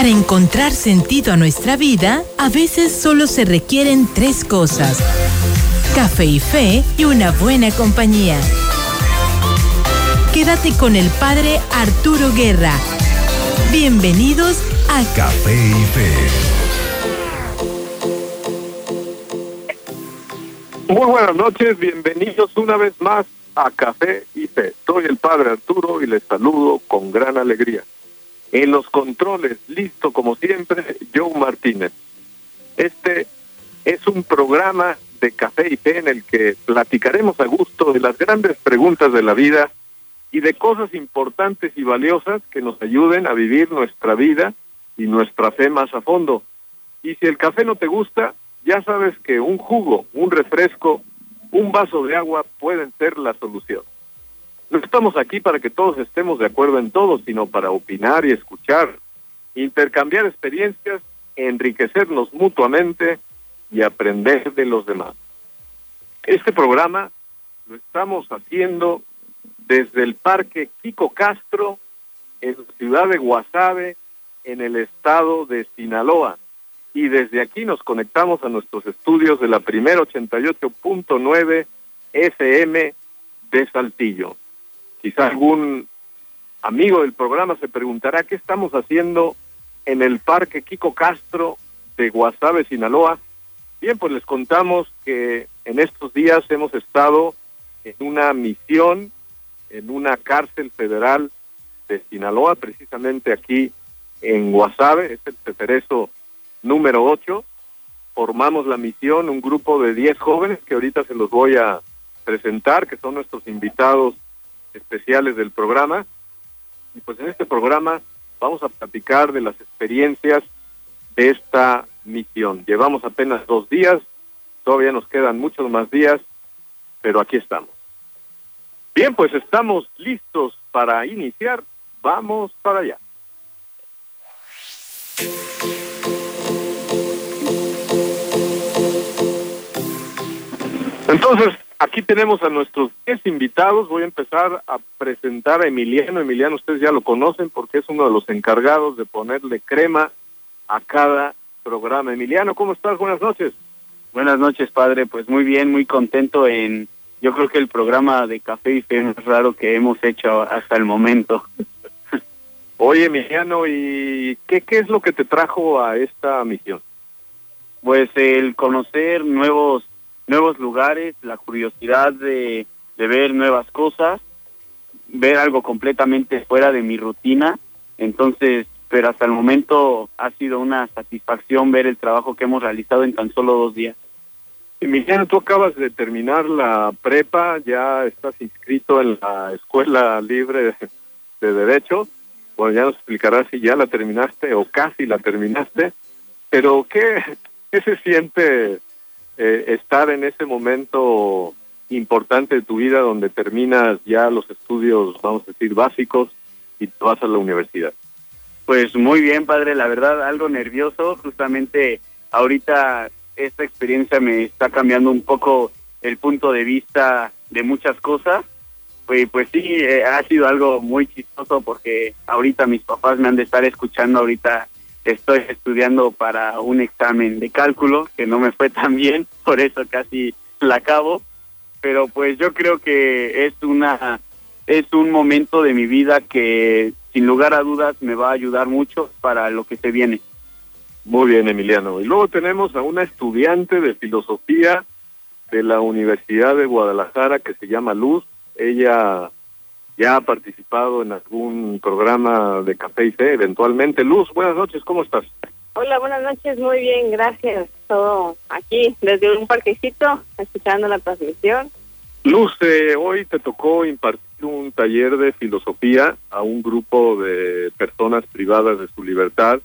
Para encontrar sentido a nuestra vida, a veces solo se requieren tres cosas. Café y fe y una buena compañía. Quédate con el padre Arturo Guerra. Bienvenidos a Café y Fe. Muy buenas noches, bienvenidos una vez más a Café y Fe. Soy el padre Arturo y les saludo con gran alegría. En los controles, listo como siempre, Joe Martínez. Este es un programa de Café y Fe en el que platicaremos a gusto de las grandes preguntas de la vida y de cosas importantes y valiosas que nos ayuden a vivir nuestra vida y nuestra fe más a fondo. Y si el café no te gusta, ya sabes que un jugo, un refresco, un vaso de agua pueden ser la solución. No estamos aquí para que todos estemos de acuerdo en todo, sino para opinar y escuchar, intercambiar experiencias, enriquecernos mutuamente y aprender de los demás. Este programa lo estamos haciendo desde el Parque Kiko Castro, en la ciudad de Guasave, en el estado de Sinaloa. Y desde aquí nos conectamos a nuestros estudios de la primera 88.9 FM de Saltillo. Quizá algún amigo del programa se preguntará qué estamos haciendo en el Parque Kiko Castro de Guasave, Sinaloa. Bien, pues les contamos que en estos días hemos estado en una misión en una cárcel federal de Sinaloa, precisamente aquí en Guasave, es el Tetereso número 8. Formamos la misión, un grupo de 10 jóvenes que ahorita se los voy a presentar, que son nuestros invitados especiales del programa. Y pues en este programa vamos a platicar de las experiencias de esta misión. Llevamos apenas dos días, todavía nos quedan muchos más días, pero aquí estamos. Bien, pues estamos listos para iniciar. Vamos para allá. Entonces, Aquí tenemos a nuestros 10 invitados. Voy a empezar a presentar a Emiliano. Emiliano, ustedes ya lo conocen porque es uno de los encargados de ponerle crema a cada programa. Emiliano, ¿cómo estás? Buenas noches. Buenas noches, padre. Pues muy bien, muy contento en, yo creo que el programa de Café y Fe más raro que hemos hecho hasta el momento. Oye, Emiliano, ¿y qué, qué es lo que te trajo a esta misión? Pues el conocer nuevos nuevos lugares, la curiosidad de, ver nuevas cosas, ver algo completamente fuera de mi rutina. Entonces, pero hasta el momento ha sido una satisfacción ver el trabajo que hemos realizado en tan solo dos días. Emiliano, tú acabas de terminar la prepa, ya estás inscrito en la Escuela Libre de, Derecho. Bueno, ya nos explicarás si ya la terminaste o casi la terminaste. Pero, ¿qué, qué se siente eh, estar en ese momento importante de tu vida donde terminas ya los estudios, vamos a decir, básicos y te vas a la universidad? Pues muy bien, padre, la verdad, algo nervioso, justamente ahorita esta experiencia me está cambiando un poco el punto de vista de muchas cosas. Pues, pues sí, eh, ha sido algo muy chistoso porque ahorita mis papás me han de estar escuchando ahorita estoy estudiando para un examen de cálculo que no me fue tan bien, por eso casi la acabo, pero pues yo creo que es una es un momento de mi vida que sin lugar a dudas me va a ayudar mucho para lo que se viene. Muy bien, Emiliano. Y luego tenemos a una estudiante de filosofía de la Universidad de Guadalajara que se llama Luz. Ella ya ha participado en algún programa de Café y Fe eventualmente. Luz, buenas noches, ¿cómo estás? Hola, buenas noches, muy bien, gracias. Todo aquí desde un parquecito, escuchando la transmisión. Luz, eh, hoy te tocó impartir un taller de filosofía a un grupo de personas privadas de su libertad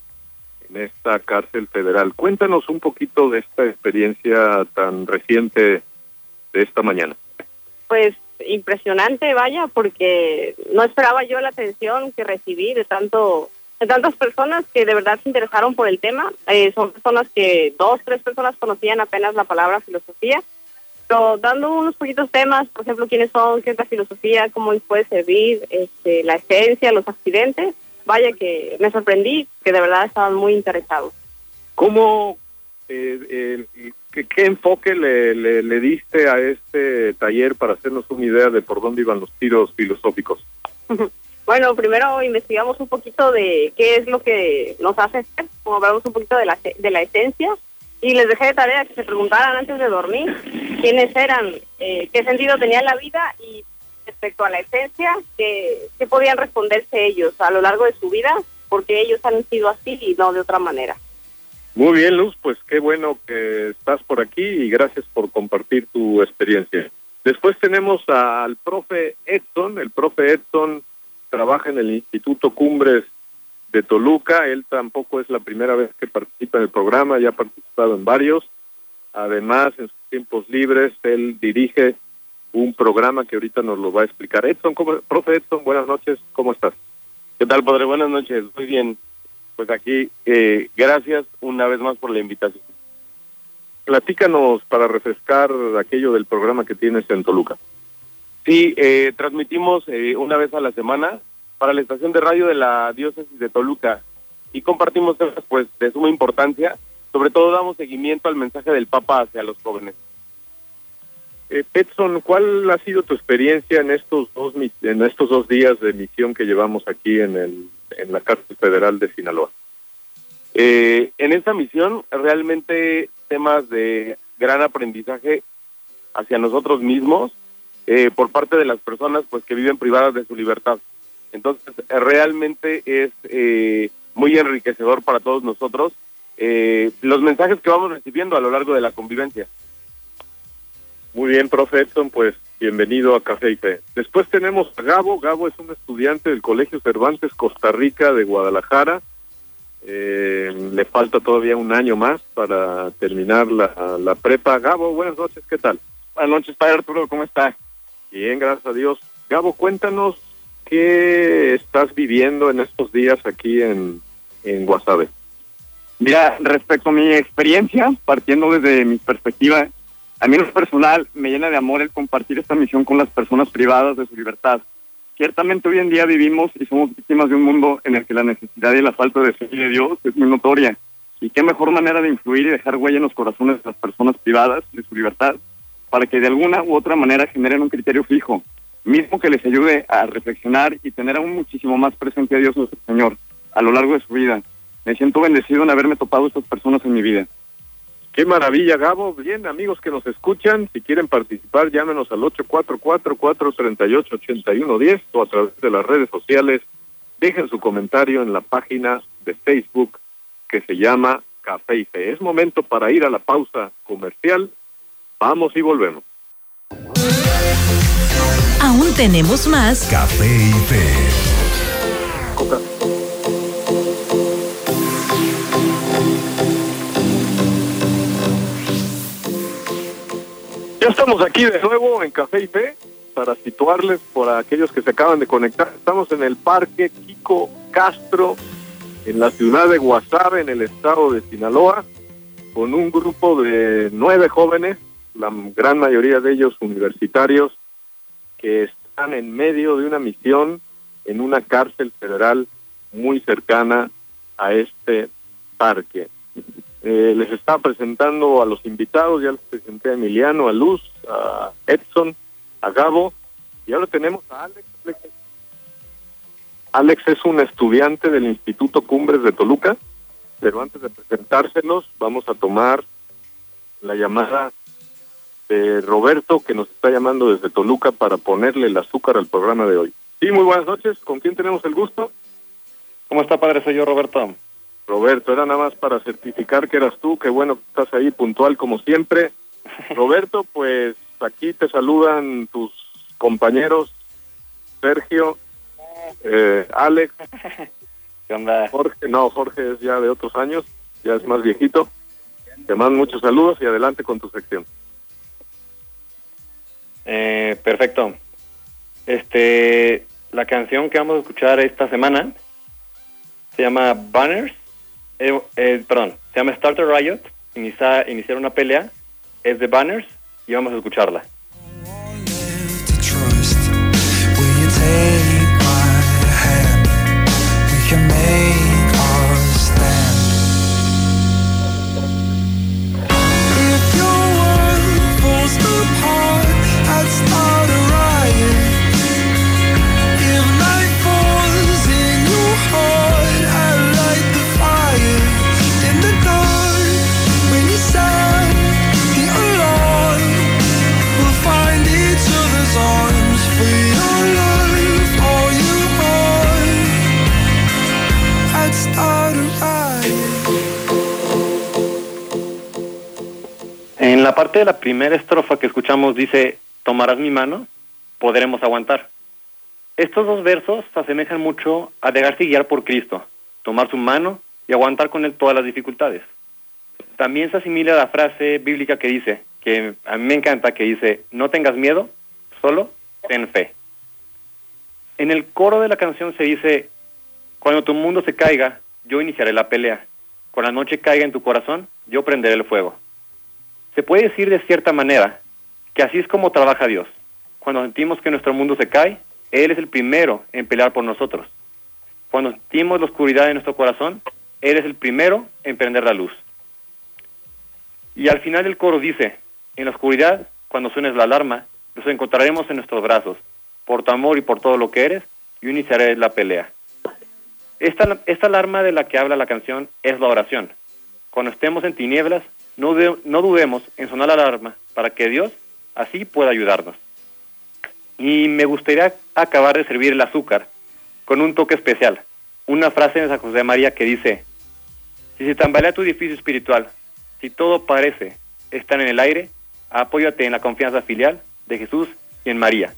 en esta cárcel federal. Cuéntanos un poquito de esta experiencia tan reciente de esta mañana. Pues impresionante, vaya, porque no esperaba yo la atención que recibí de tanto de tantas personas que de verdad se interesaron por el tema. Eh, son personas que dos, tres personas conocían apenas la palabra filosofía, pero dando unos poquitos temas, por ejemplo, quiénes son, qué es la filosofía, cómo les puede servir, este, la esencia, los accidentes, vaya que me sorprendí, que de verdad estaban muy interesados. ¿Cómo, eh, ¿qué, enfoque le, le, diste a este taller para hacernos una idea de por dónde iban los tiros filosóficos? Bueno, primero investigamos un poquito de qué es lo que nos hace ser, como hablamos un poquito de la, de la esencia, y les dejé de tarea que se preguntaran antes de dormir quiénes eran, eh, qué sentido tenía la vida y respecto a la esencia, que, que podían responderse ellos a lo largo de su vida, porque ellos han sido así y no de otra manera. Muy bien, Luz, pues qué bueno que estás por aquí y gracias por compartir tu experiencia. Después tenemos al profe Edson, el profe Edson trabaja en el Instituto Cumbres de Toluca, él tampoco es la primera vez que participa en el programa, ya ha participado en varios. Además, en sus tiempos libres, él dirige un programa que ahorita nos lo va a explicar. Edson, ¿cómo, profe Edson, buenas noches, ¿cómo estás? ¿Qué tal, padre? Buenas noches, muy bien. Pues aquí, eh, gracias una vez más por la invitación. Platícanos para refrescar aquello del programa que tienes en Toluca. Sí, eh, transmitimos eh, una vez a la semana para la estación de radio de la diócesis de Toluca y compartimos temas pues de suma importancia. Sobre todo damos seguimiento al mensaje del Papa hacia los jóvenes. Eh, Petson, ¿cuál ha sido tu experiencia en estos dos en estos dos días de misión que llevamos aquí en el en la cárcel federal de Sinaloa? Eh, en esta misión realmente temas de gran aprendizaje hacia nosotros mismos eh, por parte de las personas pues que viven privadas de su libertad. Entonces realmente es eh, muy enriquecedor para todos nosotros eh, los mensajes que vamos recibiendo a lo largo de la convivencia. Muy bien, profe Edson, pues bienvenido a Café y Fe. Después tenemos a Gabo. Gabo es un estudiante del Colegio Cervantes Costa Rica de Guadalajara. Eh, le falta todavía un año más para terminar la, la prepa. Gabo, buenas noches, ¿qué tal? Buenas noches, padre Arturo, ¿cómo está? Bien, gracias a Dios. Gabo, cuéntanos qué estás viviendo en estos días aquí en, en Guasave. Mira, respecto a mi experiencia, partiendo desde mi perspectiva, a mí en lo personal me llena de amor el compartir esta misión con las personas privadas de su libertad. Ciertamente hoy en día vivimos y somos víctimas de un mundo en el que la necesidad y la falta de fe de Dios es muy notoria. Y qué mejor manera de influir y dejar huella en los corazones de las personas privadas de su libertad para que de alguna u otra manera generen un criterio fijo, mismo que les ayude a reflexionar y tener aún muchísimo más presente a Dios nuestro Señor a lo largo de su vida. Me siento bendecido en haberme topado estas personas en mi vida. Qué maravilla, Gabo. Bien, amigos que nos escuchan, si quieren participar, llámenos al 844-438-8110 o a través de las redes sociales. Dejen su comentario en la página de Facebook que se llama Café y Fe. Es momento para ir a la pausa comercial. Vamos y volvemos. Aún tenemos más Café y Fe. Ya estamos aquí de nuevo en Café y Fe para situarles por aquellos que se acaban de conectar. Estamos en el Parque Kiko Castro, en la ciudad de Guasave, en el estado de Sinaloa, con un grupo de nueve jóvenes, la gran mayoría de ellos universitarios, que están en medio de una misión en una cárcel federal muy cercana a este parque. Eh, les estaba presentando a los invitados, ya les presenté a Emiliano, a Luz, a Edson, a Gabo, y ahora tenemos a Alex. Alex es un estudiante del Instituto Cumbres de Toluca, pero antes de presentárselos vamos a tomar la llamada de Roberto, que nos está llamando desde Toluca para ponerle el azúcar al programa de hoy. Sí, muy buenas noches, ¿con quién tenemos el gusto? ¿Cómo está, padre? Soy yo, Roberto. Roberto, era nada más para certificar que eras tú, que bueno, estás ahí puntual como siempre. Roberto, pues aquí te saludan tus compañeros Sergio, eh, Alex, ¿Qué onda? Jorge, no, Jorge es ya de otros años, ya es más viejito. Te mando muchos saludos y adelante con tu sección. Eh, perfecto. Este, la canción que vamos a escuchar esta semana se llama Banners eh, eh, perdón, se llama Starter Riot, inicia, iniciar una pelea, es de Banners y vamos a escucharla. La primera estrofa que escuchamos dice, tomarás mi mano, podremos aguantar. Estos dos versos se asemejan mucho a dejarse guiar por Cristo, tomar su mano y aguantar con él todas las dificultades. También se asimila a la frase bíblica que dice, que a mí me encanta, que dice, no tengas miedo, solo ten fe. En el coro de la canción se dice, cuando tu mundo se caiga, yo iniciaré la pelea. Cuando la noche caiga en tu corazón, yo prenderé el fuego. Se puede decir de cierta manera que así es como trabaja Dios. Cuando sentimos que nuestro mundo se cae, Él es el primero en pelear por nosotros. Cuando sentimos la oscuridad en nuestro corazón, Él es el primero en prender la luz. Y al final del coro dice, en la oscuridad, cuando suenes la alarma, nos encontraremos en nuestros brazos. Por tu amor y por todo lo que eres, yo iniciaré la pelea. Esta, esta alarma de la que habla la canción es la oración. Cuando estemos en tinieblas, no, no dudemos en sonar la alarma para que Dios así pueda ayudarnos. Y me gustaría acabar de servir el azúcar con un toque especial. Una frase de San José María que dice, si se tambalea tu edificio espiritual, si todo parece estar en el aire, apóyate en la confianza filial de Jesús y en María,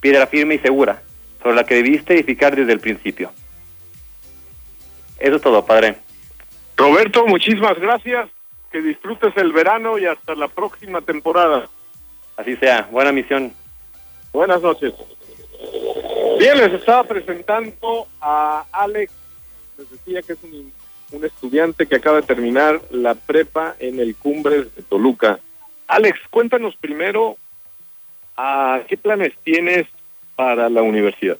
piedra firme y segura, sobre la que debiste edificar desde el principio. Eso es todo, Padre. Roberto, muchísimas gracias. Que disfrutes el verano y hasta la próxima temporada. Así sea. Buena misión. Buenas noches. Bien, les estaba presentando a Alex. Les decía que es un, un estudiante que acaba de terminar la prepa en el Cumbres de Toluca. Alex, cuéntanos primero a qué planes tienes para la universidad.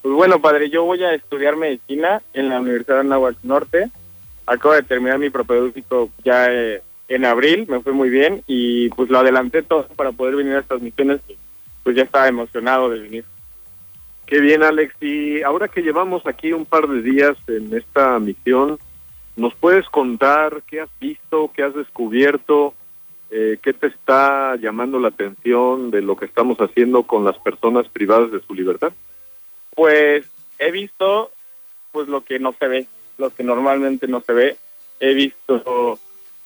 Pues bueno, padre, yo voy a estudiar medicina en la Universidad de Anáhuac Norte. Acabo de terminar mi propedéutico ya eh, en abril, me fue muy bien y pues lo adelanté todo para poder venir a estas misiones. Pues ya estaba emocionado de venir. Qué bien, Alex. Y ahora que llevamos aquí un par de días en esta misión, ¿nos puedes contar qué has visto, qué has descubierto, eh, qué te está llamando la atención de lo que estamos haciendo con las personas privadas de su libertad? Pues he visto pues lo que no se ve, lo que normalmente no se ve. He visto,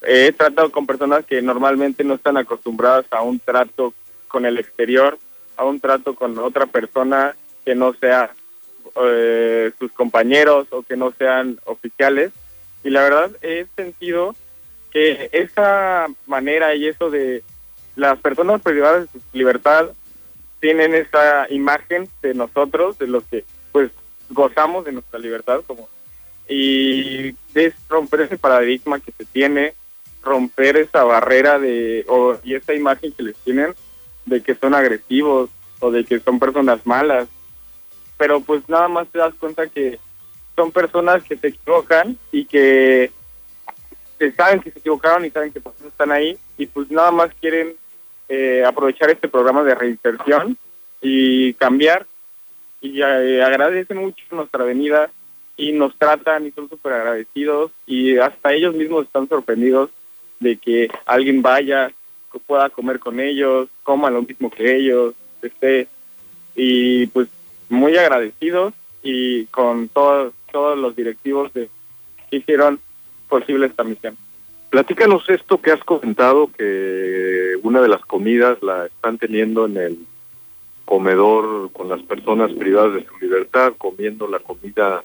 he tratado con personas que normalmente no están acostumbradas a un trato con el exterior, a un trato con otra persona que no sea eh, sus compañeros o que no sean oficiales. Y la verdad he sentido que esa manera y eso de las personas privadas de su libertad tienen esa imagen de nosotros, de los que pues gozamos de nuestra libertad como y es romper ese paradigma que se tiene, romper esa barrera de o, y esa imagen que les tienen de que son agresivos o de que son personas malas. Pero pues nada más te das cuenta que son personas que se equivocan y que, saben que se equivocaron y saben que pues, están ahí y pues nada más quieren eh, aprovechar este programa de reinserción y cambiar. Y eh, agradecen mucho nuestra venida y nos tratan y son súper agradecidos y hasta ellos mismos están sorprendidos de que alguien vaya, que pueda comer con ellos, coma lo mismo que ellos, esté y pues muy agradecidos y con todos todos los directivos de, que hicieron posible esta misión. Platícanos esto que has comentado, que una de las comidas la están teniendo en el comedor con las personas privadas de su libertad, comiendo la comida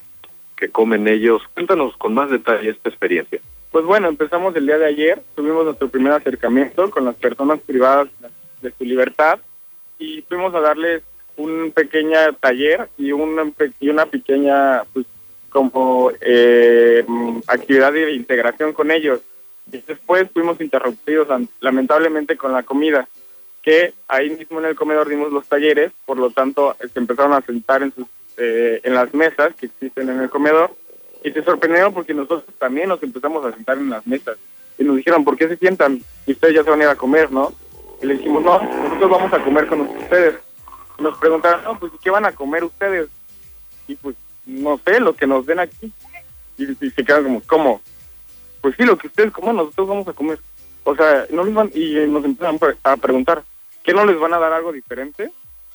que comen ellos. Cuéntanos con más detalle esta experiencia. Pues bueno, empezamos el día de ayer, tuvimos nuestro primer acercamiento con las personas privadas de su libertad y fuimos a darles un pequeño taller y una, y una pequeña, pues, como eh, actividad de integración con ellos y después fuimos interrumpidos lamentablemente con la comida, que ahí mismo en el comedor dimos los talleres, por lo tanto se empezaron a sentar en, sus, eh, en las mesas que existen en el comedor y se sorprendieron porque nosotros también nos empezamos a sentar en las mesas y nos dijeron, ¿por qué se sientan? Y ustedes ya se van a ir a comer, ¿no? Y le dijimos, no, nosotros vamos a comer con ustedes. Nos preguntaron, no, pues ¿qué van a comer ustedes? Y pues, no sé, lo que nos den aquí. Y, se quedan como, ¿cómo? pues sí, lo que ustedes coman, nosotros vamos a comer. O sea, no les van, y nos empiezan a preguntar, ¿qué no les van a dar algo diferente?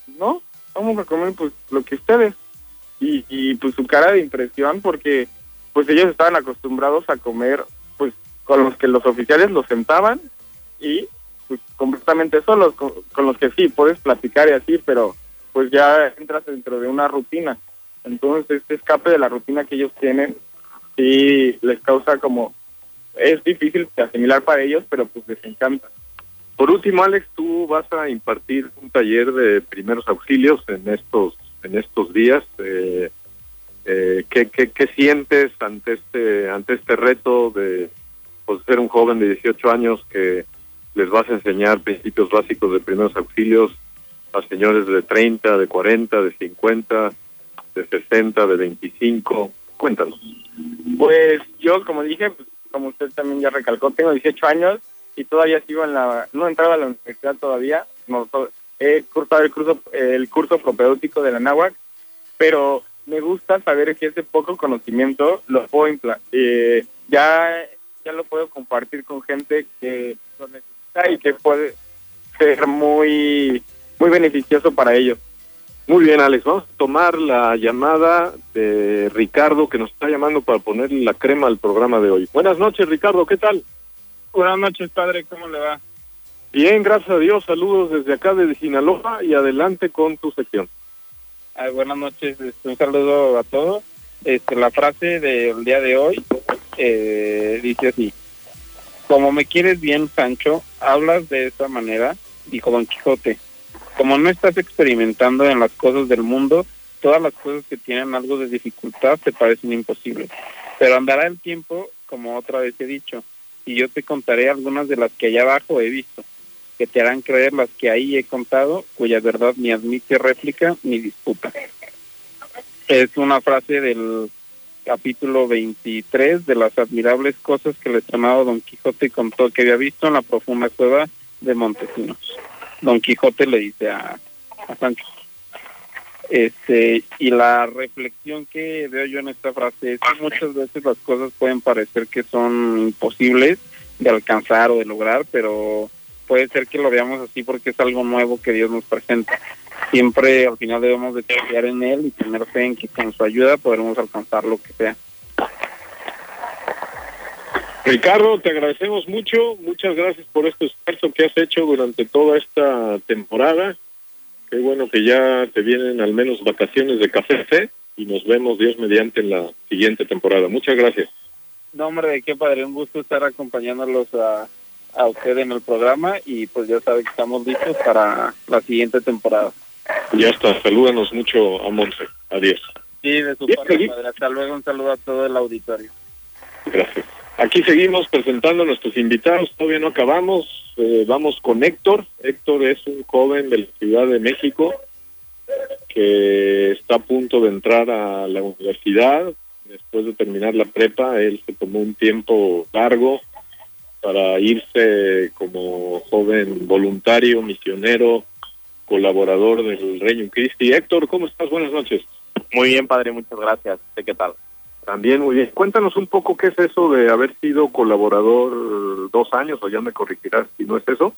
No, vamos a comer pues lo que ustedes. Y, y pues su cara de impresión, porque pues ellos estaban acostumbrados a comer pues con los que los oficiales los sentaban y pues completamente solos, con, con los que sí puedes platicar y así, pero pues ya entras dentro de una rutina. Entonces este escape de la rutina que ellos tienen sí les causa como es difícil de asimilar para ellos, pero pues les encanta. Por último, Alex, tú vas a impartir un taller de primeros auxilios en estos en estos días. Eh, eh, ¿qué, qué, sientes ante este ante este reto de pues, ser un joven de 18 años que les vas a enseñar principios básicos de primeros auxilios a señores de 30, de 40, de 50, de 60, de 25? Cuéntanos. Pues yo, como dije, pues, como usted también ya recalcó, tengo 18 años y todavía sigo en la, no he entrado a la universidad todavía, no, he cursado el curso, el curso propedéutico de la NAWAC, pero me gusta saber que ese poco conocimiento lo puedo eh, ya, ya lo puedo compartir con gente que lo necesita y que puede ser muy, muy beneficioso para ellos. Muy bien, Alex. Vamos a tomar la llamada de Ricardo, que nos está llamando para ponerle la crema al programa de hoy. Buenas noches, Ricardo. ¿Qué tal? Buenas noches, padre, ¿cómo le va? Bien, gracias a Dios. Saludos desde acá de Sinaloa y adelante con tu sección. Ah, buenas noches, este, un saludo a todos. Este, la frase del día de hoy eh, dice así: Como me quieres bien, Sancho, hablas de esa manera, dijo Don Quijote. Como no estás experimentando en las cosas del mundo, todas las cosas que tienen algo de dificultad te parecen imposibles. Pero andará el tiempo, como otra vez he dicho, y yo te contaré algunas de las que allá abajo he visto, que te harán creer las que ahí he contado, cuya verdad ni admite réplica ni disputa. Es una frase del capítulo 23 de las admirables cosas que el estrenado Don Quijote contó que había visto en la profunda cueva de Montesinos. Don Quijote le dice a, a Sancho. Este, y la reflexión que veo yo en esta frase es que muchas veces las cosas pueden parecer que son imposibles de alcanzar o de lograr, pero puede ser que lo veamos así porque es algo nuevo que Dios nos presenta. Siempre al final debemos de confiar en Él y tener fe en que con su ayuda podremos alcanzar lo que sea. Ricardo, te agradecemos mucho. Muchas gracias por este esfuerzo que has hecho durante toda esta temporada. Qué bueno que ya te vienen al menos vacaciones de café Fe y nos vemos Dios mediante en la siguiente temporada. Muchas gracias. No, hombre, de qué padre, un gusto estar acompañándolos a, a usted en el programa y pues ya sabe que estamos listos para la siguiente temporada. Ya está. Salúdanos mucho a Monse. Adiós. Sí, de su Bien, parte, feliz. padre. Hasta luego, un saludo a todo el auditorio. Gracias. Aquí seguimos presentando a nuestros invitados. Todavía no acabamos. Eh, vamos con Héctor. Héctor es un joven de la Ciudad de México que está a punto de entrar a la universidad. Después de terminar la prepa, él se tomó un tiempo largo para irse como joven voluntario, misionero, colaborador del Reino Christi. Héctor, ¿cómo estás? Buenas noches. Muy bien, padre, muchas gracias. ¿Usted qué tal? También muy bien. Cuéntanos un poco qué es eso de haber sido colaborador dos años, o ya me corregirás si no es eso,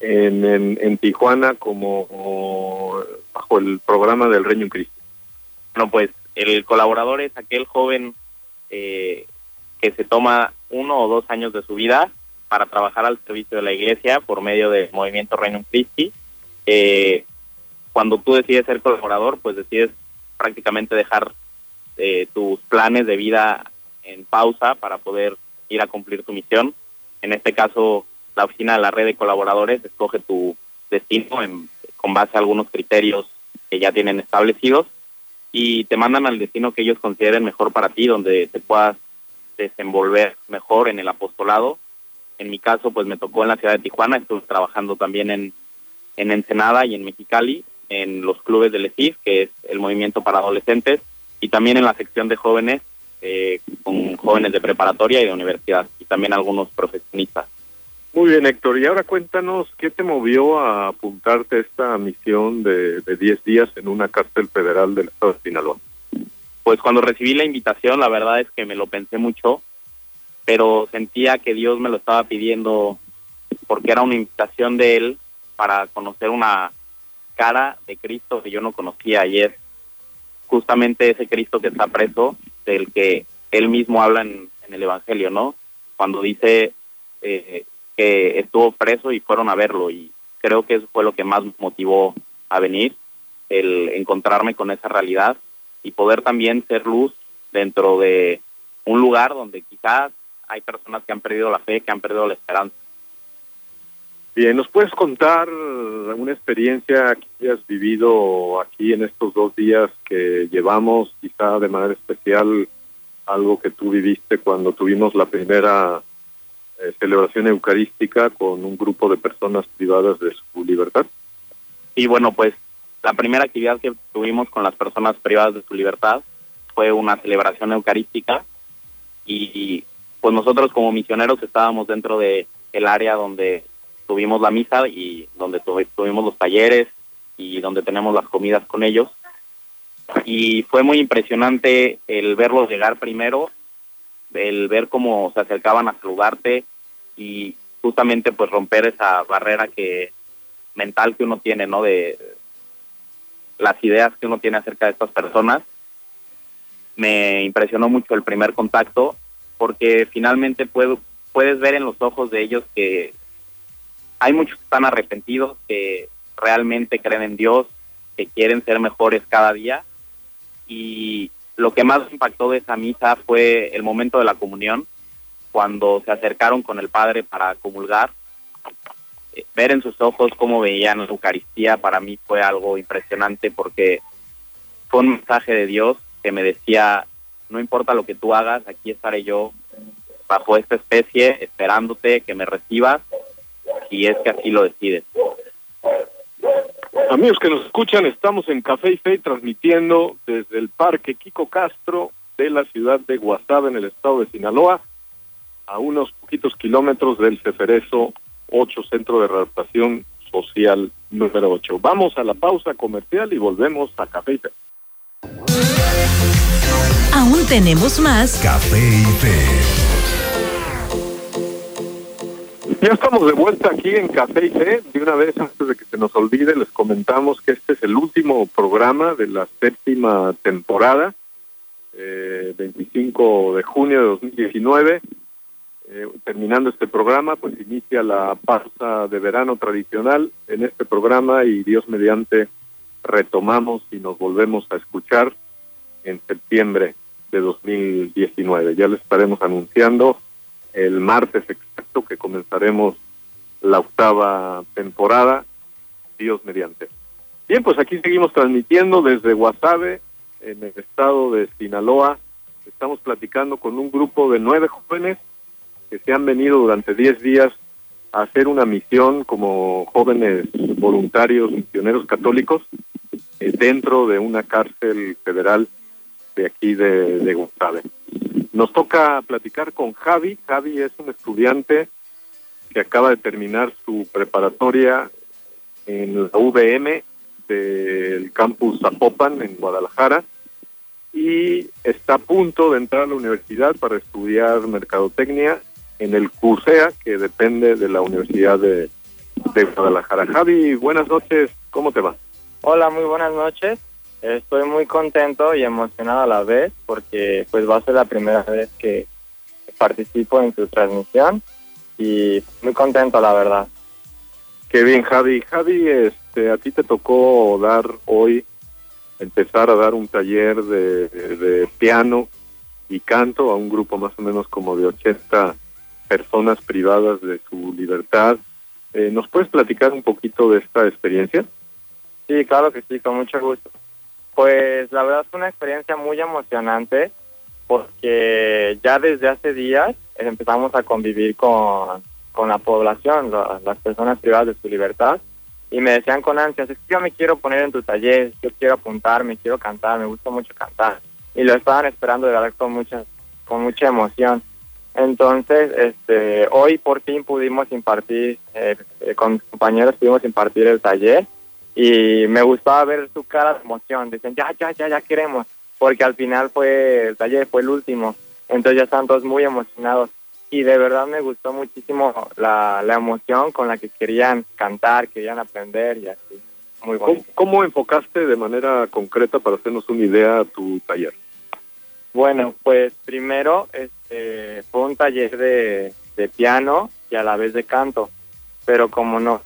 en, en, en Tijuana como bajo el programa del Reino Cristo. Bueno, pues el colaborador es aquel joven eh, que se toma uno o dos años de su vida para trabajar al servicio de la iglesia por medio del movimiento Reino Christi. Eh, cuando tú decides ser colaborador, pues decides prácticamente dejar eh, tus planes de vida en pausa para poder ir a cumplir tu misión. En este caso, la oficina de la red de colaboradores escoge tu destino con base a algunos criterios que ya tienen establecidos y te mandan al destino que ellos consideren mejor para ti, donde te puedas desenvolver mejor en el apostolado. En mi caso, pues me tocó en la ciudad de Tijuana, estuve trabajando también en, en Ensenada y en Mexicali, en los clubes del ESIF, que es el movimiento para adolescentes, y también en la sección de jóvenes, eh, con jóvenes de preparatoria y de universidad, y también algunos profesionistas. Muy bien, Héctor. Y ahora cuéntanos qué te movió a apuntarte a esta misión de, de 10 días en una cárcel federal del estado de Sinaloa. Pues cuando recibí la invitación, la verdad es que me lo pensé mucho, pero sentía que Dios me lo estaba pidiendo porque era una invitación de Él para conocer una cara de Cristo que yo no conocía y es justamente ese Cristo que está preso, del que él mismo habla en, el Evangelio, ¿no? Cuando dice eh, que estuvo preso y fueron a verlo y creo que eso fue lo que más motivó a venir, el encontrarme con esa realidad y poder también ser luz dentro de un lugar donde quizás hay personas que han perdido la fe, que han perdido la esperanza. Bien, ¿nos puedes contar una experiencia que has vivido aquí en estos dos días que llevamos, quizá de manera especial, algo que tú viviste cuando tuvimos la primera eh, celebración eucarística con un grupo de personas privadas de su libertad? Y bueno, pues la primera actividad que tuvimos con las personas privadas de su libertad fue una celebración eucarística y pues nosotros como misioneros estábamos dentro de el área donde tuvimos la misa y donde tuvimos los talleres y donde tenemos las comidas con ellos. Y fue muy impresionante el verlos llegar primero, el ver cómo se acercaban a saludarte y justamente pues romper esa barrera que mental que uno tiene, ¿no? De las ideas que uno tiene acerca de estas personas. Me impresionó mucho el primer contacto porque finalmente puedes ver en los ojos de ellos que hay muchos que están arrepentidos, que realmente creen en Dios, que quieren ser mejores cada día. Y lo que más impactó de esa misa fue el momento de la comunión, cuando se acercaron con el Padre para comulgar. Eh, ver en sus ojos cómo veían la Eucaristía para mí fue algo impresionante porque fue un mensaje de Dios que me decía, no importa lo que tú hagas, aquí estaré yo bajo esta especie, esperándote que me recibas y es que así lo decides. Amigos que nos escuchan, estamos en Café y Fe transmitiendo desde el Parque Kiko Castro de la ciudad de Guasave en el estado de Sinaloa, a unos poquitos kilómetros del Ceferezo 8 Centro de Readaptación Social número 8. Vamos a la pausa comercial y volvemos a Café y Fe. Aún tenemos más Café y Fe. Ya estamos de vuelta aquí en Café y Fe. De una vez, antes de que se nos olvide, les comentamos que este es el último programa de la séptima temporada, eh, 25 de junio de 2019. Eh, terminando este programa, pues inicia la pausa de verano tradicional en este programa y Dios mediante retomamos y nos volvemos a escuchar en septiembre de 2019. Ya les estaremos anunciando el martes exacto que comenzaremos la octava temporada, Dios mediante. Bien, pues aquí seguimos transmitiendo desde Guasave, en el estado de Sinaloa. Estamos platicando con un grupo de nueve jóvenes que se han venido durante diez días a hacer una misión como jóvenes voluntarios misioneros católicos eh, dentro de una cárcel federal de aquí de, de Guasave. Nos toca platicar con Javi. Javi es un estudiante que acaba de terminar su preparatoria en la UVM del campus Zapopan en Guadalajara y está a punto de entrar a la universidad para estudiar mercadotecnia en el CUSEA, que depende de la Universidad de, de Guadalajara. Javi, buenas noches, ¿cómo te va? Hola, muy buenas noches. Estoy muy contento y emocionado a la vez porque pues va a ser la primera vez que participo en su transmisión y muy contento la verdad. Qué bien, Javi. Javi, este, a ti te tocó dar hoy, empezar a dar un taller de, de piano y canto a un grupo más o menos como de 80 personas privadas de su libertad. Eh, ¿Nos puedes platicar un poquito de esta experiencia? Sí, claro que sí, con mucho gusto. Pues la verdad fue una experiencia muy emocionante porque ya desde hace días empezamos a convivir con, con la población, las personas privadas de su libertad, y me decían con ansias, es que yo me quiero poner en tu taller, yo quiero apuntarme, quiero cantar, me gusta mucho cantar. Y lo estaban esperando de verdad con mucha, con mucha emoción. Entonces, este, hoy por fin pudimos impartir, eh, con mis compañeros pudimos impartir el taller y me gustaba ver su cara de emoción, dicen, ya, ya, ya, ya queremos, porque al final fue, el taller fue el último, entonces ya están todos muy emocionados y de verdad me gustó muchísimo la, la emoción con la que querían cantar, querían aprender y así, muy bonito. ¿Cómo, ¿Cómo enfocaste de manera concreta para hacernos una idea tu taller? Bueno, pues primero este, fue un taller de, de piano y a la vez de canto, pero como no,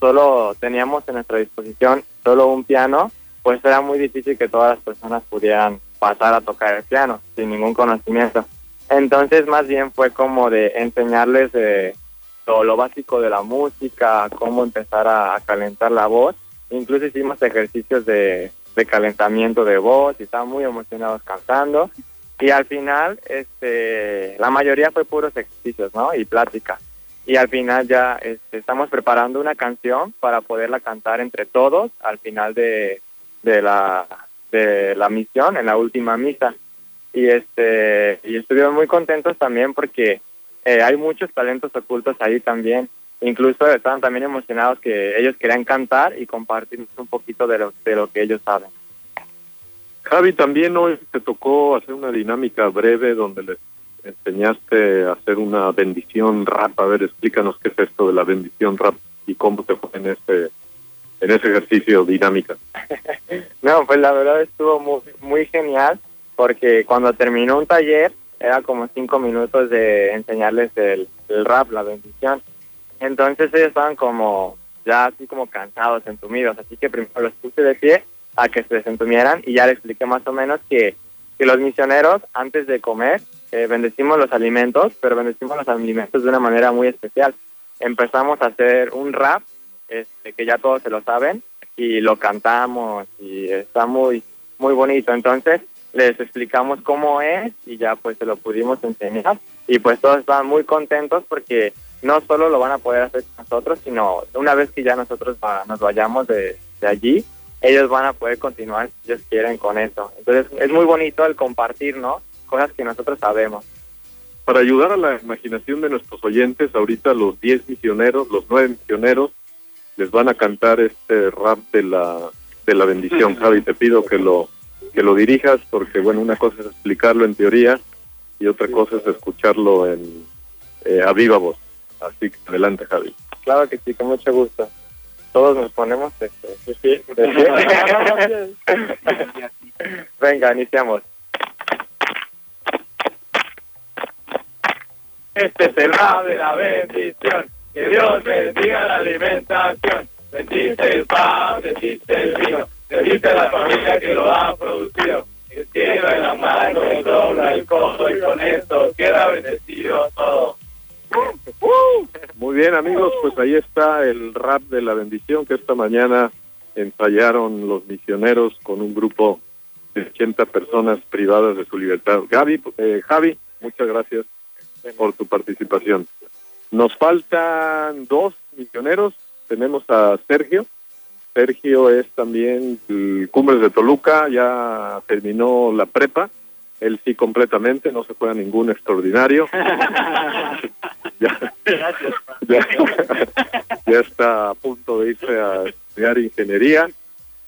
solo teníamos en nuestra disposición solo un piano, pues era muy difícil que todas las personas pudieran pasar a tocar el piano sin ningún conocimiento. Entonces más bien fue como de enseñarles eh, lo, lo básico de la música, cómo empezar a calentar la voz. Incluso hicimos ejercicios de, de calentamiento de voz y estaban muy emocionados cantando. Y al final, este, la mayoría fue puros ejercicios, ¿no? Y plática. Y al final ya este, estamos preparando una canción para poderla cantar entre todos al final de, de la de la misión, en la última misa. Y este y estuvieron muy contentos también porque eh, hay muchos talentos ocultos ahí también. Incluso estaban también emocionados que ellos querían cantar y compartir un poquito de lo, de lo que ellos saben. Javi, también hoy te tocó hacer una dinámica breve donde les enseñaste a hacer una bendición rap. A ver, explícanos qué es esto de la bendición rap y cómo te fue en ese, en ese ejercicio dinámica. No, pues la verdad estuvo muy, muy genial porque cuando terminó un taller era como cinco minutos de enseñarles el, el rap, la bendición. Entonces ellos estaban como ya así como cansados, entumidos, así que primero los puse de pie a que se desentumieran y ya le expliqué más o menos que, que los misioneros antes de comer eh, bendecimos los alimentos, pero bendecimos los alimentos de una manera muy especial. Empezamos a hacer un rap, este, que ya todos se lo saben, y lo cantamos y está muy, muy bonito. Entonces les explicamos cómo es y ya pues se lo pudimos enseñar y pues todos estaban muy contentos porque no solo lo van a poder hacer nosotros, sino una vez que ya nosotros va- nos vayamos de, de allí, ellos van a poder continuar si ellos quieren con eso. Entonces es muy bonito el compartir, ¿no? Cosas que nosotros sabemos. Para ayudar a la imaginación de nuestros oyentes, ahorita los 10 misioneros, los 9 misioneros, les van a cantar este rap de la, de la bendición. Javi, te pido que lo, que lo dirijas porque, bueno, una cosa es explicarlo en teoría y otra cosa es escucharlo en eh, a viva voz. Así que adelante, Javi. Claro que sí, con mucho gusto. Todos nos ponemos este, de pie, de pie. Venga, iniciamos. Este es el rap de la bendición. Que Dios bendiga la alimentación. Bendice el pan, bendice el vino. Bendice la familia que lo ha producido. Extienda en la mano, dobla el codo y con esto queda bendecido todo. Muy bien, amigos, pues ahí está el rap de la bendición que esta mañana ensayaron los misioneros con un grupo de 80 personas privadas de su libertad. Gaby, eh, Javi, muchas gracias por tu participación. Nos faltan dos misioneros. Tenemos a Sergio. Sergio es también el Cumbres de Toluca, ya terminó la prepa. Él sí completamente, no se fue a ningún extraordinario. ya, ya, ya está a punto de irse a estudiar ingeniería.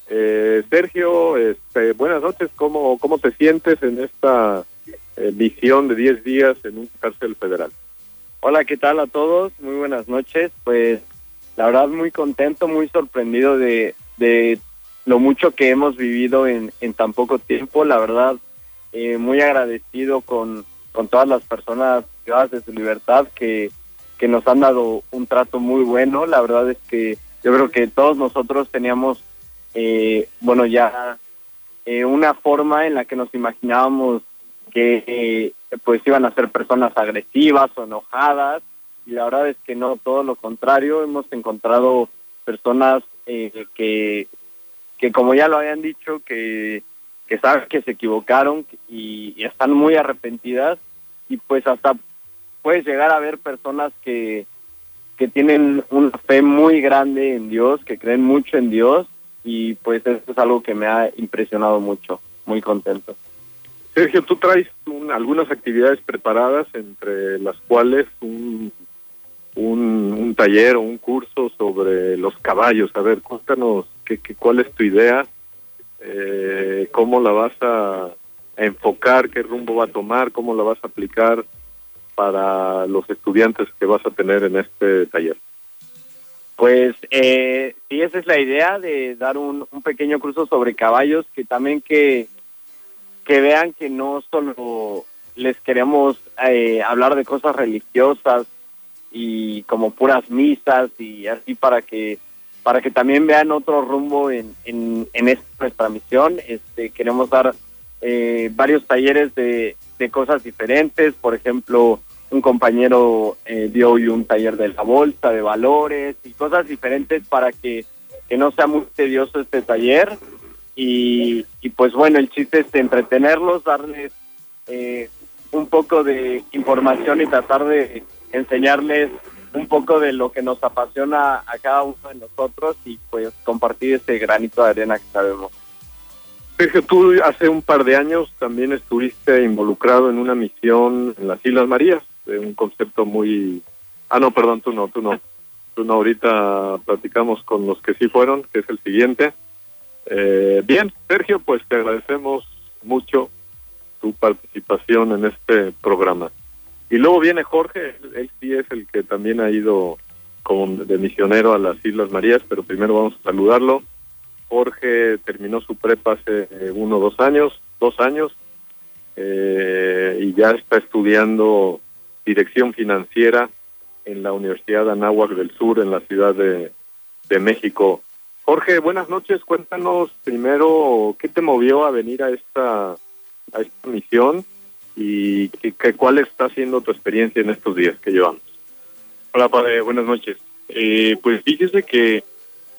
Eh, Sergio, este, buenas noches. ¿Cómo, ¿Cómo te sientes en esta eh, misión de 10 días en un cárcel federal? Hola, ¿qué tal a todos? Muy buenas noches. Pues la verdad muy contento, muy sorprendido de, de lo mucho que hemos vivido en, en tan poco tiempo. La verdad, eh, muy agradecido con, con todas las personas privadas de su libertad que, que nos han dado un trato muy bueno. La verdad es que yo creo que todos nosotros teníamos, eh, bueno, ya eh, una forma en la que nos imaginábamos que eh, pues iban a ser personas agresivas o enojadas y la verdad es que no, todo lo contrario, hemos encontrado personas eh, que, que como ya lo habían dicho, que, que saben que se equivocaron y, están muy arrepentidas y pues hasta puedes llegar a ver personas que, que tienen una fe muy grande en Dios, que creen mucho en Dios y pues eso es algo que me ha impresionado mucho, muy contento. Sergio, tú traes un- algunas actividades preparadas, entre las cuales un, un, un taller o un curso sobre los caballos. A ver, cuéntanos qué, qué- cuál es tu idea, eh, cómo la vas a, enfocar, qué rumbo va a tomar, cómo la vas a aplicar para los estudiantes que vas a tener en este taller. Pues eh, sí, esa es la idea de dar un, un pequeño curso sobre caballos, que también que, que vean que no solo les queremos eh, hablar de cosas religiosas y como puras misas y así para que para que también vean otro rumbo en, en, en esta nuestra misión. Este, queremos dar eh, varios talleres de, de cosas diferentes, por ejemplo, un compañero eh, dio hoy un taller de la bolsa, de valores y cosas diferentes para que, que no sea muy tedioso este taller. Y, y pues bueno, el chiste es entretenerlos, darles eh, un poco de información y tratar de enseñarles un poco de lo que nos apasiona a cada uno de nosotros y pues compartir ese granito de arena que sabemos. Sergio, tú hace un par de años también estuviste involucrado en una misión en las Islas Marías, de un concepto muy... Ah, no, perdón, tú no, tú no. Tú no, ahorita platicamos con los que sí fueron, que es el siguiente. Eh, bien, Sergio, pues te agradecemos mucho tu participación en este programa. Y luego viene Jorge, él, él sí es el que también ha ido como de misionero a las Islas Marías, pero primero vamos a saludarlo. Jorge terminó su prepa hace eh, uno o dos años, dos años, eh, y ya está estudiando dirección financiera en la Universidad de Anáhuac del Sur, en la Ciudad de, de México. Jorge, buenas noches. Cuéntanos primero qué te movió a venir a esta, a esta misión y que, que cuál está siendo tu experiencia en estos días que llevamos. Hola, padre, buenas noches. Eh, pues fíjese que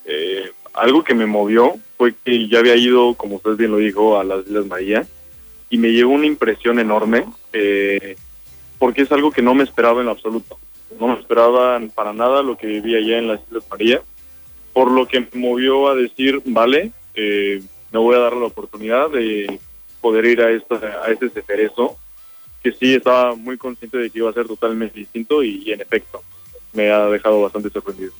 eh, algo que me movió fue que ya había ido, como usted bien lo dijo, a las Islas María y me llegó una impresión enorme eh, porque es algo que no me esperaba en absoluto. No me esperaba para nada lo que vivía allá en las Islas María, por lo que me movió a decir, vale, eh, me voy a dar la oportunidad de poder ir a, esta, a este ceferezo, que sí estaba muy consciente de que iba a ser totalmente distinto y, en efecto me ha dejado bastante sorprendido.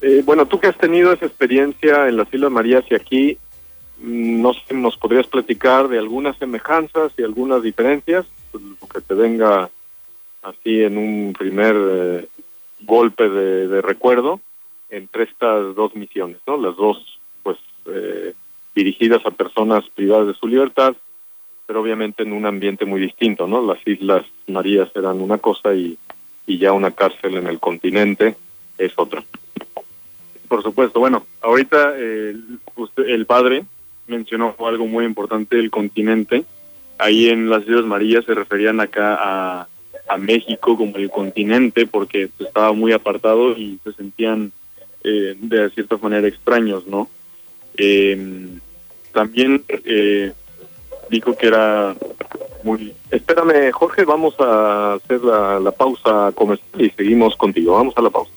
Eh, bueno, tú que has tenido esa experiencia en las Islas Marías y aquí, mm, no sé, nos podrías platicar de algunas semejanzas y algunas diferencias, pues, lo que te venga así en un primer eh, golpe de, de recuerdo entre estas dos misiones, ¿no? Las dos, pues, eh, dirigidas a personas privadas de su libertad, pero obviamente en un ambiente muy distinto, ¿no? Las Islas Marías eran una cosa y, y ya una cárcel en el continente es otra. Por supuesto, bueno, ahorita eh, usted, el padre mencionó algo muy importante, el continente. Ahí en las Islas Marías se referían acá a, a México como el continente porque estaba muy apartado y se sentían eh, de cierta manera extraños, ¿no? Eh, también eh, dijo que era muy... Espérame, Jorge, vamos a hacer la, la pausa comercial y seguimos contigo. Vamos a la pausa.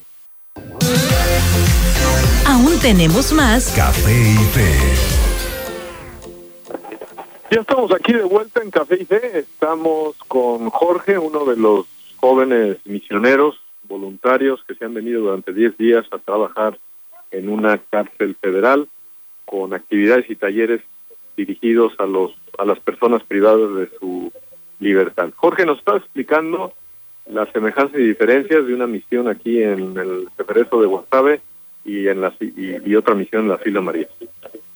Aún tenemos más Café y Fe. Ya estamos aquí de vuelta en Café y Fe. Estamos con Jorge, uno de los jóvenes misioneros voluntarios que se han venido durante 10 días a trabajar en una cárcel federal con actividades y talleres dirigidos a los a las personas privadas de su libertad. Jorge nos está explicando las semejanzas y diferencias de una misión aquí en el Ceferezo de Guasave y en la y, otra misión en la Isla María.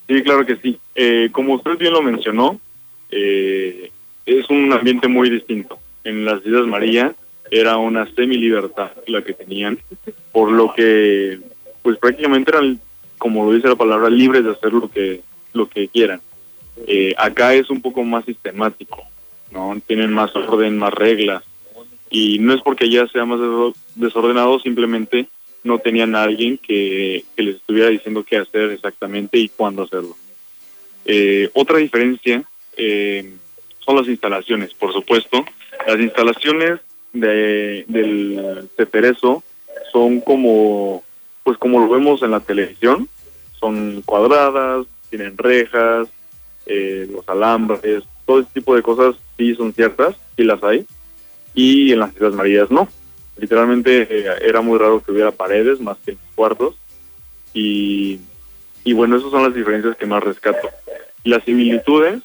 Sí, claro que sí. Eh, como usted bien lo mencionó, eh, es un ambiente muy distinto. En las Islas María era una semi-libertad la que tenían, por lo que pues prácticamente eran, como lo dice la palabra, libres de hacer lo que, lo que quieran. Eh, acá es un poco más sistemático, ¿no? Tienen más orden, más reglas. Y no es porque ya sea más desordenado, simplemente no tenían a alguien que, les estuviera diciendo qué hacer exactamente y cuándo hacerlo. Eh, otra diferencia eh, son las instalaciones, por supuesto. Las instalaciones de, del Ceperezo son como, pues como lo vemos en la televisión, son cuadradas, tienen rejas, eh, los alambres, todo ese tipo de cosas sí son ciertas, sí las hay, y en las Islas Marías no. Literalmente eh, era muy raro que hubiera paredes más que cuartos, y, y bueno, esas son las diferencias que más rescato. Las similitudes,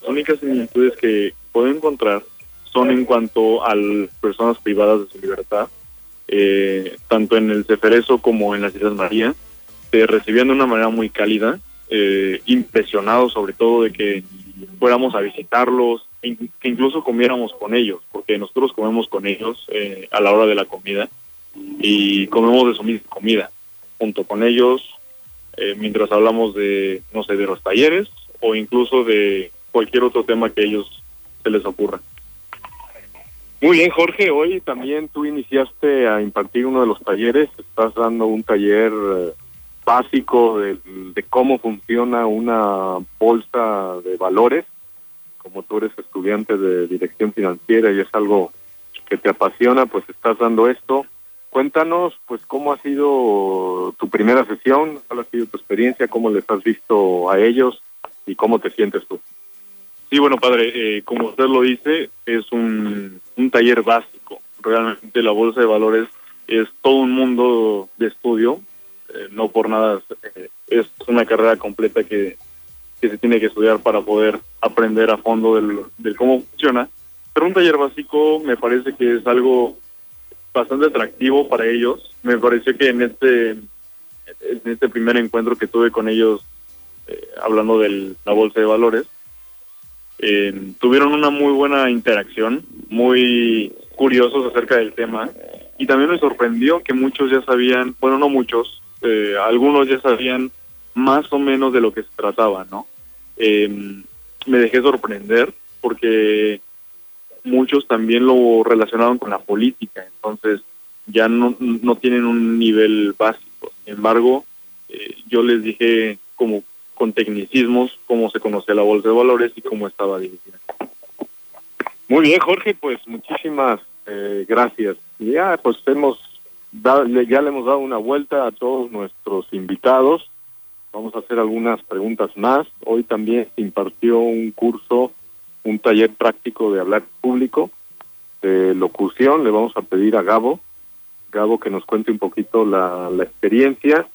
las únicas similitudes que puedo encontrar son en cuanto a personas privadas de su libertad, eh, tanto en el Ceferezo como en las Islas María, se recibían de una manera muy cálida, eh, impresionado sobre todo de que fuéramos a visitarlos, que incluso comiéramos con ellos, porque nosotros comemos con ellos eh, a la hora de la comida y comemos de su misma comida, junto con ellos, eh, mientras hablamos de, no sé, de los talleres o incluso de cualquier otro tema que ellos se les ocurra. Muy bien, Jorge. Hoy también tú iniciaste a impartir uno de los talleres. Estás dando un taller eh, básico de, cómo funciona una bolsa de valores. Como tú eres estudiante de dirección financiera y es algo que te apasiona, pues estás dando esto. Cuéntanos, pues, cómo ha sido tu primera sesión, cuál ha sido tu experiencia, cómo les has visto a ellos y cómo te sientes tú. Sí, bueno, padre, eh, como usted lo dice, es un, un taller básico. Realmente la bolsa de valores es todo un mundo de estudio. Eh, no por nada eh, es una carrera completa que, que, se tiene que estudiar para poder aprender a fondo del, cómo funciona. Pero un taller básico me parece que es algo bastante atractivo para ellos. Me pareció que en este en este primer encuentro que tuve con ellos hablando de la bolsa de valores eh, tuvieron una muy buena interacción, muy curiosos acerca del tema y también me sorprendió que muchos ya sabían, bueno, no muchos, eh, algunos ya sabían más o menos de lo que se trataba, ¿no? Eh, me dejé sorprender porque muchos también lo relacionaron con la política, entonces ya no, no tienen un nivel básico. Sin embargo, eh, yo les dije como con tecnicismos cómo se conocía la bolsa de valores y cómo estaba dividida. Muy bien, Jorge, pues muchísimas eh, gracias. Ya, pues hemos dado, ya le hemos dado una vuelta a todos nuestros invitados. Vamos a hacer algunas preguntas más. Hoy también se impartió un curso, un taller práctico de hablar público, de locución. Le vamos a pedir a Gabo, Gabo que nos cuente un poquito la, la experiencia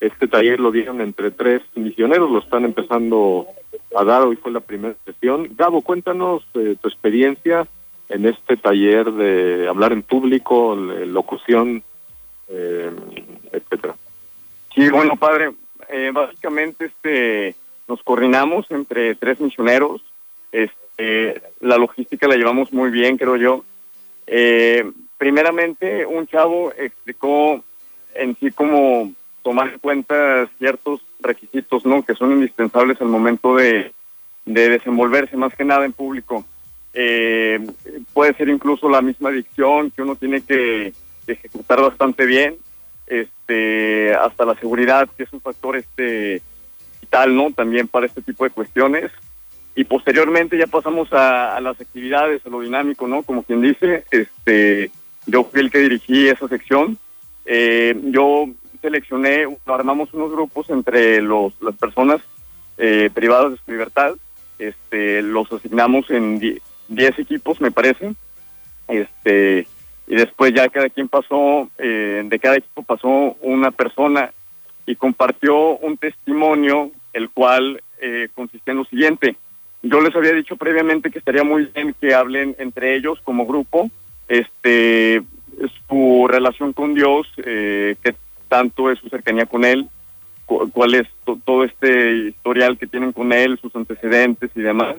este taller lo dieron entre tres misioneros, lo están empezando a dar, hoy fue la primera sesión. Gabo, cuéntanos eh, tu experiencia en este taller de hablar en público, locución, eh, etcétera. Sí, bueno, padre, eh, básicamente este nos coordinamos entre tres misioneros. Este, la logística la llevamos muy bien, creo yo. Eh, primeramente, un chavo explicó en sí cómo tomar en cuenta ciertos requisitos no que son indispensables al momento de, de desenvolverse más que nada en público eh, puede ser incluso la misma dicción que uno tiene que, ejecutar bastante bien este hasta la seguridad que es un factor este vital no también para este tipo de cuestiones. Y posteriormente ya pasamos a, a las actividades a lo dinámico no como quien dice este yo fui el que dirigí esa sección. Eh, yo seleccioné, armamos unos grupos entre los, las personas eh, privadas de su libertad, este, los asignamos en 10 equipos, me parece, este, y después ya cada quien pasó, eh, de cada equipo pasó una persona y compartió un testimonio, el cual eh, consistía en lo siguiente. Yo les había dicho previamente que estaría muy bien que hablen entre ellos como grupo, este, su relación con Dios, eh, que tanto es su cercanía con él, cuál es todo este historial que tienen con él, sus antecedentes y demás,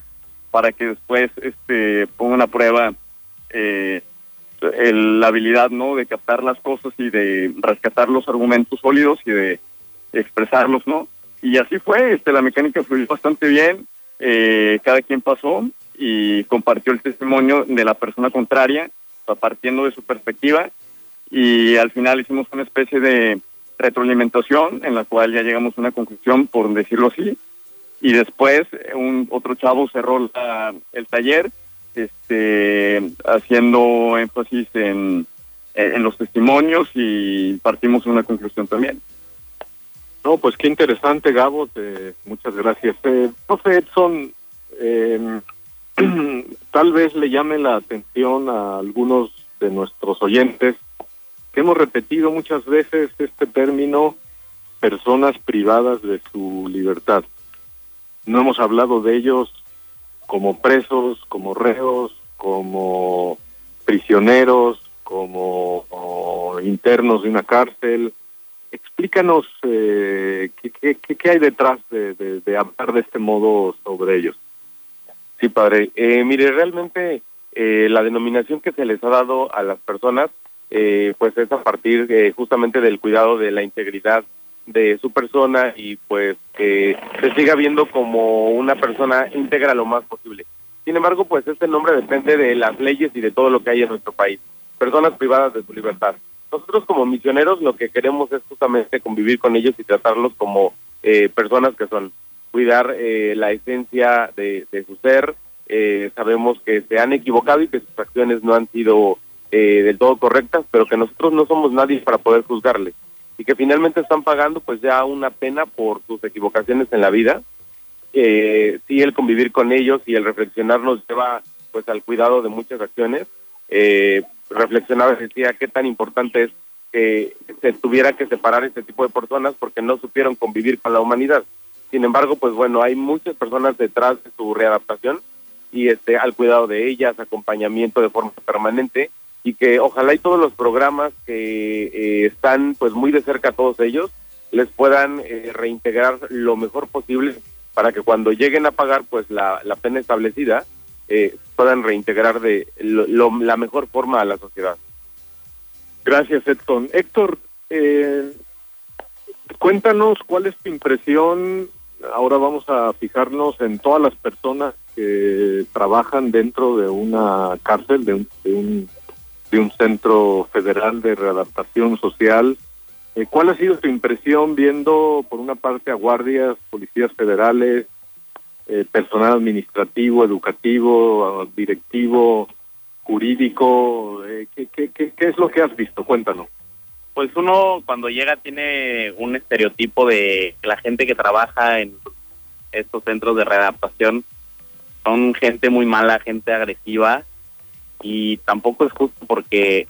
para que después este pongan a prueba eh, la habilidad no de captar las cosas y de rescatar los argumentos sólidos y de expresarlos, ¿no? Y así fue, este la mecánica fluyó bastante bien, eh, cada quien pasó y compartió el testimonio de la persona contraria, partiendo de su perspectiva, y al final hicimos una especie de retroalimentación en la cual ya llegamos a una conclusión, por decirlo así, y después un otro chavo cerró el taller este haciendo énfasis en, en los testimonios y partimos una conclusión también. No, pues qué interesante, Gabo. muchas gracias. Eh, profe Edson, eh, tal vez le llame la atención a algunos de nuestros oyentes que hemos repetido muchas veces este término personas privadas de su libertad. No hemos hablado de ellos como presos, como reos, como prisioneros, como internos de una cárcel. Explícanos eh, qué, qué, hay detrás de, de, de hablar de este modo sobre ellos. Sí, padre. Eh, mire, realmente eh, la denominación que se les ha dado a las personas, eh, pues es a partir eh, justamente del cuidado de la integridad de su persona y pues que se siga viendo como una persona íntegra lo más posible. Sin embargo, pues este nombre depende de las leyes y de todo lo que hay en nuestro país. Personas privadas de su libertad. Nosotros como misioneros lo que queremos es justamente convivir con ellos y tratarlos como eh, personas que son. Cuidar eh, la esencia de, su ser. Eh, sabemos que se han equivocado y que sus acciones no han sido eh, del todo correctas, pero que nosotros no somos nadie para poder juzgarles y que finalmente están pagando pues ya una pena por sus equivocaciones en la vida. Eh, sí, el convivir con ellos y el reflexionar nos lleva pues al cuidado de muchas acciones. Eh, reflexionaba decía qué tan importante es que se tuviera que separar este tipo de personas porque no supieron convivir con la humanidad. Sin embargo, pues bueno, hay muchas personas detrás de su readaptación y este al cuidado de ellas, acompañamiento de forma permanente y que ojalá y todos los programas que eh, están pues muy de cerca a todos ellos les puedan eh, reintegrar lo mejor posible para que cuando lleguen a pagar pues la, pena establecida eh, puedan reintegrar de lo- lo- la mejor forma a la sociedad. Gracias, Edson. Héctor, eh, cuéntanos cuál es tu impresión. Ahora vamos a fijarnos en todas las personas que trabajan dentro de una cárcel, de un, de un, de un centro federal de readaptación social. Eh, ¿Cuál ha sido tu impresión viendo, por una parte, a guardias, policías federales, eh, personal administrativo, educativo, directivo, jurídico? Eh, ¿qué, qué, qué, qué es lo que has visto? Cuéntanos. Pues uno cuando llega tiene un estereotipo de que la gente que trabaja en estos centros de readaptación son gente muy mala, gente agresiva y tampoco es justo porque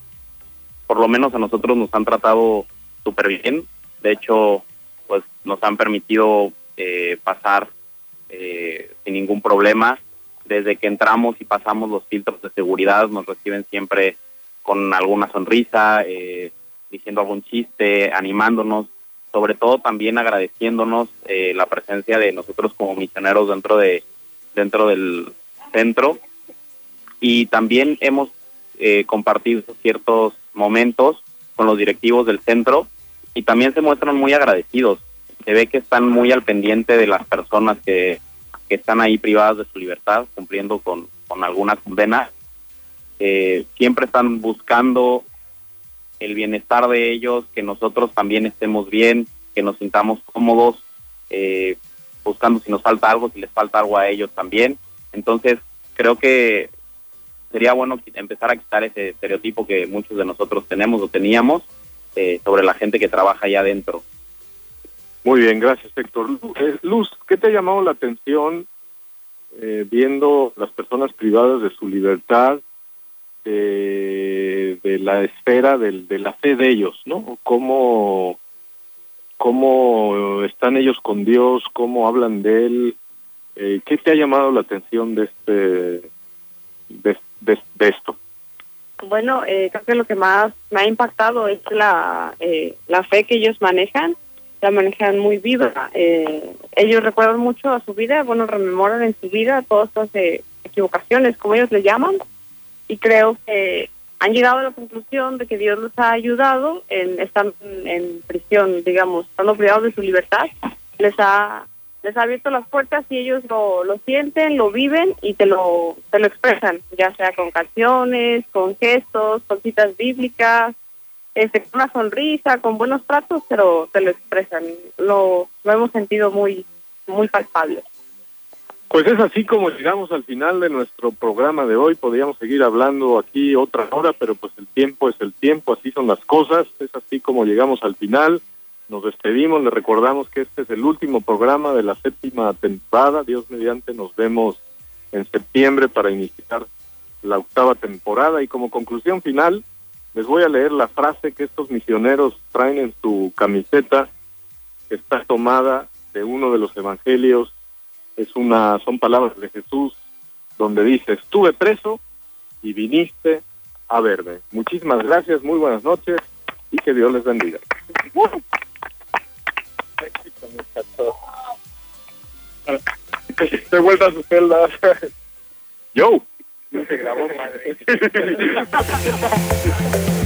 por lo menos a nosotros nos han tratado súper bien. De hecho, pues nos han permitido eh, pasar eh, sin ningún problema. Desde que entramos y pasamos los filtros de seguridad, nos reciben siempre con alguna sonrisa, eh, diciendo algún chiste, animándonos, sobre todo también agradeciéndonos eh, la presencia de nosotros como misioneros dentro de dentro del centro y también hemos eh, compartido ciertos momentos con los directivos del centro y también se muestran muy agradecidos. Se ve que están muy al pendiente de las personas que, que están ahí privadas de su libertad, cumpliendo con, con alguna condena. Eh, siempre están buscando el bienestar de ellos, que nosotros también estemos bien, que nos sintamos cómodos, eh, buscando si nos falta algo, si les falta algo a ellos también. Entonces, creo que sería bueno empezar a quitar ese estereotipo que muchos de nosotros tenemos o teníamos eh, sobre la gente que trabaja allá adentro. Muy bien, gracias Héctor. Eh, Luz, ¿qué te ha llamado la atención eh, viendo las personas privadas de su libertad, de, de la esfera de la fe de ellos, ¿no? ¿Cómo, ¿Cómo están ellos con Dios? ¿Cómo hablan de Él? Eh, ¿Qué te ha llamado la atención de, este, de, de- esto? Bueno, eh, creo que lo que más me ha impactado es la, eh, la fe que ellos manejan, la manejan muy viva. Eh, ellos recuerdan mucho a su vida, bueno, rememoran en su vida todas estas eh, equivocaciones, como ellos le llaman, y creo que han llegado a la conclusión de que Dios los ha ayudado en estar en, en prisión, digamos, estando privados de su libertad, les ha les ha abierto las puertas y ellos lo, lo sienten, lo viven y te lo, te lo expresan, ya sea con canciones, con gestos, con citas bíblicas, este, con una sonrisa, con buenos tratos, pero te lo expresan. Lo, lo hemos sentido muy, muy palpable. Pues es así como llegamos al final de nuestro programa de hoy. Podríamos seguir hablando aquí otra hora, pero pues el tiempo es el tiempo, así son las cosas. Es así como llegamos al final. Nos despedimos, le recordamos que este es el último programa de la séptima temporada. Dios mediante nos vemos en septiembre para iniciar la octava temporada. Y como conclusión final, les voy a leer la frase que estos misioneros traen en su camiseta, que está tomada de uno de los evangelios es una son palabras de Jesús donde dice estuve preso y viniste a verme muchísimas gracias muy buenas noches y que Dios les bendiga Se vuelve a su celda. Yo. No se grabó, padre.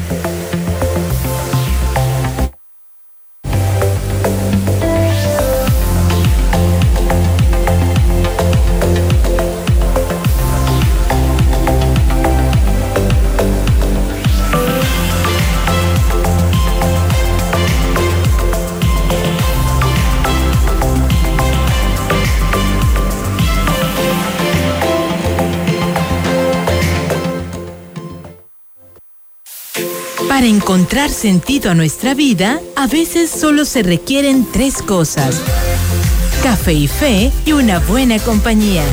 Para encontrar sentido a nuestra vida, a veces solo se requieren tres cosas. Café y fe y una buena compañía.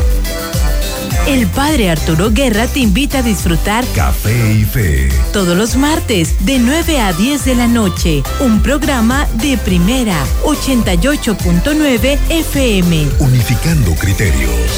El padre Arturo Guerra te invita a disfrutar Café y Fe. todos los martes de 9 a 10 de la noche. Un programa de primera 88.9 FM. Unificando criterios.